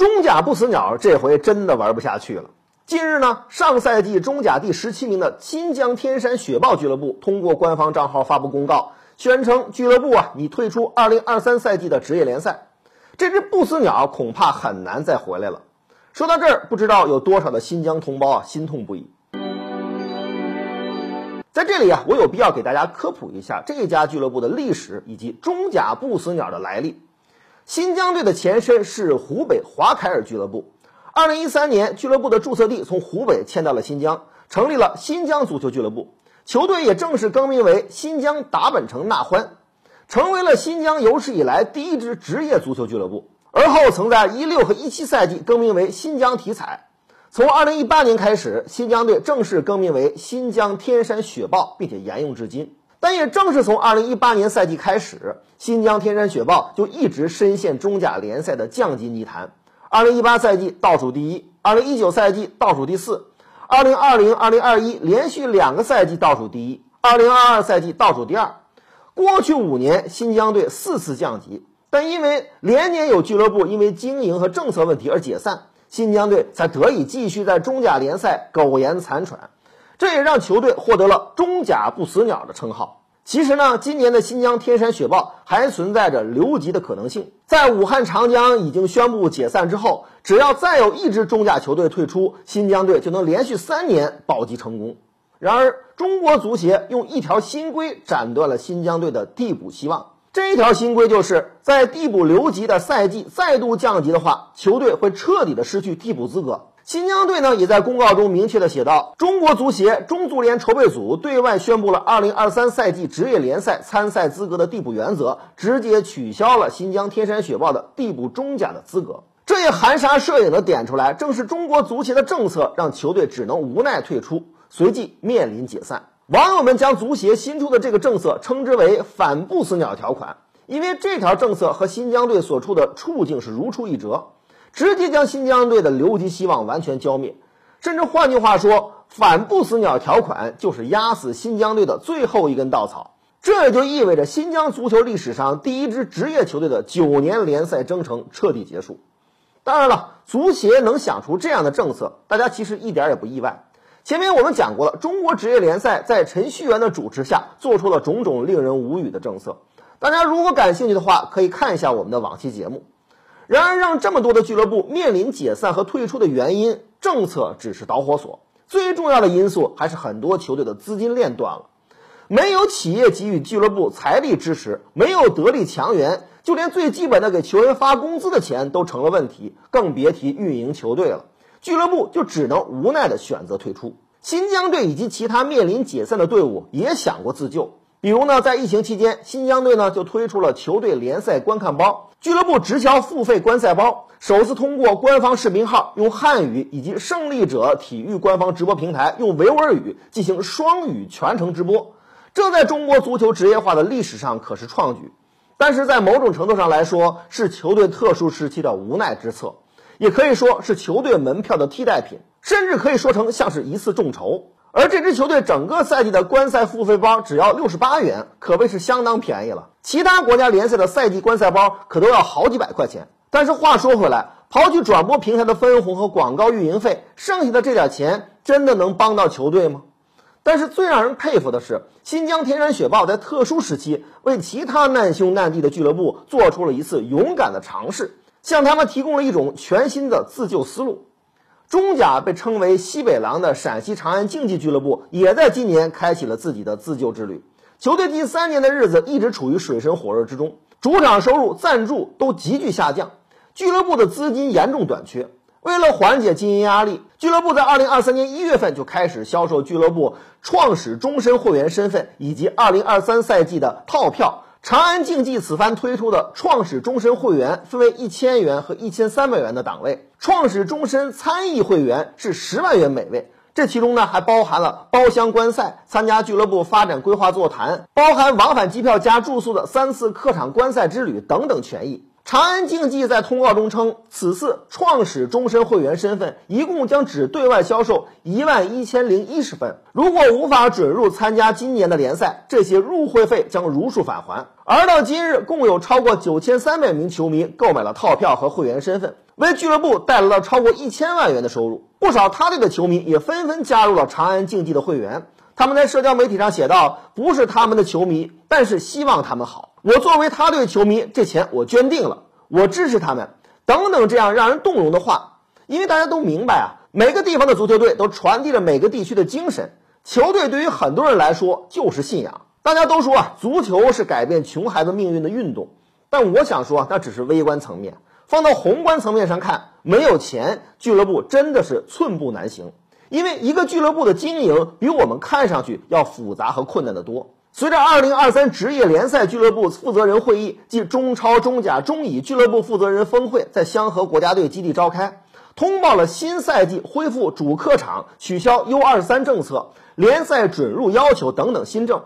中甲不死鸟这回真的玩不下去了。近日呢，上赛季中甲第十七名的新疆天山雪豹俱乐部通过官方账号发布公告，宣称俱乐部啊已退出二零二三赛季的职业联赛。这只不死鸟恐怕很难再回来了。说到这儿，不知道有多少的新疆同胞啊心痛不已。在这里啊，我有必要给大家科普一下这家俱乐部的历史以及中甲不死鸟的来历。新疆队的前身是湖北华凯尔俱乐部。二零一三年，俱乐部的注册地从湖北迁到了新疆，成立了新疆足球俱乐部。球队也正式更名为新疆达本城纳欢，成为了新疆有史以来第一支职业足球俱乐部。而后曾在一六和一七赛季更名为新疆体彩。从二零一八年开始，新疆队正式更名为新疆天山雪豹，并且沿用至今。但也正是从二零一八年赛季开始，新疆天山雪豹就一直深陷中甲联赛的降级泥潭。二零一八赛季倒数第一，二零一九赛季倒数第四，二零二零、二零二一连续两个赛季倒数第一，二零二二赛季倒数第二。过去五年，新疆队四次降级，但因为连年有俱乐部因为经营和政策问题而解散。新疆队才得以继续在中甲联赛苟延残喘，这也让球队获得了“中甲不死鸟”的称号。其实呢，今年的新疆天山雪豹还存在着留级的可能性。在武汉长江已经宣布解散之后，只要再有一支中甲球队退出，新疆队就能连续三年保级成功。然而，中国足协用一条新规斩断了新疆队的替补希望。这一条新规就是在替补留级的赛季再度降级的话，球队会彻底的失去替补资格。新疆队呢，也在公告中明确的写道：中国足协中足联筹备组对外宣布了2023赛季职业联赛参赛资格的递补原则，直接取消了新疆天山雪豹的递补中甲的资格。这也含沙射影的点出来，正是中国足协的政策让球队只能无奈退出，随即面临解散。网友们将足协新出的这个政策称之为“反不死鸟条款”，因为这条政策和新疆队所处的处境是如出一辙，直接将新疆队的留级希望完全浇灭。甚至换句话说，“反不死鸟条款”就是压死新疆队的最后一根稻草。这也就意味着新疆足球历史上第一支职业球队的九年联赛征程彻底结束。当然了，足协能想出这样的政策，大家其实一点也不意外。前面我们讲过了，中国职业联赛在程序员的主持下，做出了种种令人无语的政策。大家如果感兴趣的话，可以看一下我们的往期节目。然而，让这么多的俱乐部面临解散和退出的原因，政策只是导火索，最重要的因素还是很多球队的资金链断了。没有企业给予俱乐部财力支持，没有得力强援，就连最基本的给球员发工资的钱都成了问题，更别提运营球队了。俱乐部就只能无奈的选择退出。新疆队以及其他面临解散的队伍也想过自救，比如呢，在疫情期间，新疆队呢就推出了球队联赛观看包，俱乐部直销付费观赛包，首次通过官方视频号用汉语以及胜利者体育官方直播平台用维吾尔语进行双语全程直播，这在中国足球职业化的历史上可是创举，但是在某种程度上来说，是球队特殊时期的无奈之策。也可以说是球队门票的替代品，甚至可以说成像是一次众筹。而这支球队整个赛季的观赛付费包只要六十八元，可谓是相当便宜了。其他国家联赛的赛季观赛包可都要好几百块钱。但是话说回来，刨去转播平台的分红和广告运营费，剩下的这点钱真的能帮到球队吗？但是最让人佩服的是，新疆天山雪豹在特殊时期为其他难兄难弟的俱乐部做出了一次勇敢的尝试。向他们提供了一种全新的自救思路。中甲被称为“西北狼”的陕西长安竞技俱乐部，也在今年开启了自己的自救之旅。球队近三年的日子一直处于水深火热之中，主场收入、赞助都急剧下降，俱乐部的资金严重短缺。为了缓解经营压力，俱乐部在二零二三年一月份就开始销售俱乐部创始终身会员身份以及二零二三赛季的套票。长安竞技此番推出的创始终身会员分为一千元和一千三百元的档位，创始终身参议会员是十万元每位，这其中呢还包含了包厢观赛、参加俱乐部发展规划座谈、包含往返机票加住宿的三次客场观赛之旅等等权益。长安竞技在通告中称，此次创始终身会员身份一共将只对外销售一万一千零一十份。如果无法准入参加今年的联赛，这些入会费将如数返还。而到今日，共有超过九千三百名球迷购买了套票和会员身份，为俱乐部带来了超过一千万元的收入。不少他队的球迷也纷纷加入了长安竞技的会员。他们在社交媒体上写道：“不是他们的球迷，但是希望他们好。我作为他队球迷，这钱我捐定了。”我支持他们，等等，这样让人动容的话，因为大家都明白啊，每个地方的足球队都传递着每个地区的精神。球队对于很多人来说就是信仰。大家都说啊，足球是改变穷孩子命运的运动，但我想说，那只是微观层面。放到宏观层面上看，没有钱，俱乐部真的是寸步难行。因为一个俱乐部的经营比我们看上去要复杂和困难得多。随着二零二三职业联赛俱乐部负责人会议暨中超、中甲、中乙俱乐部负责人峰会在香河国家队基地召开，通报了新赛季恢复主客场、取消 U 二三政策、联赛准入要求等等新政。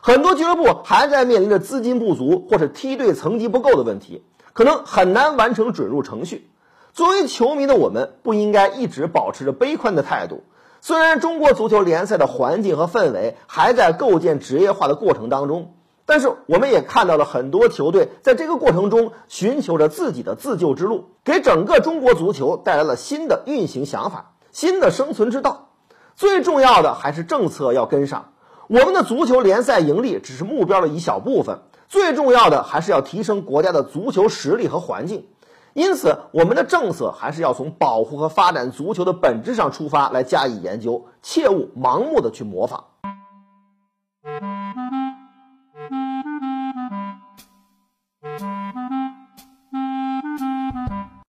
很多俱乐部还在面临着资金不足或是梯队层级不够的问题，可能很难完成准入程序。作为球迷的我们，不应该一直保持着悲观的态度。虽然中国足球联赛的环境和氛围还在构建职业化的过程当中，但是我们也看到了很多球队在这个过程中寻求着自己的自救之路，给整个中国足球带来了新的运行想法、新的生存之道。最重要的还是政策要跟上。我们的足球联赛盈利只是目标的一小部分，最重要的还是要提升国家的足球实力和环境。因此，我们的政策还是要从保护和发展足球的本质上出发来加以研究，切勿盲目的去模仿。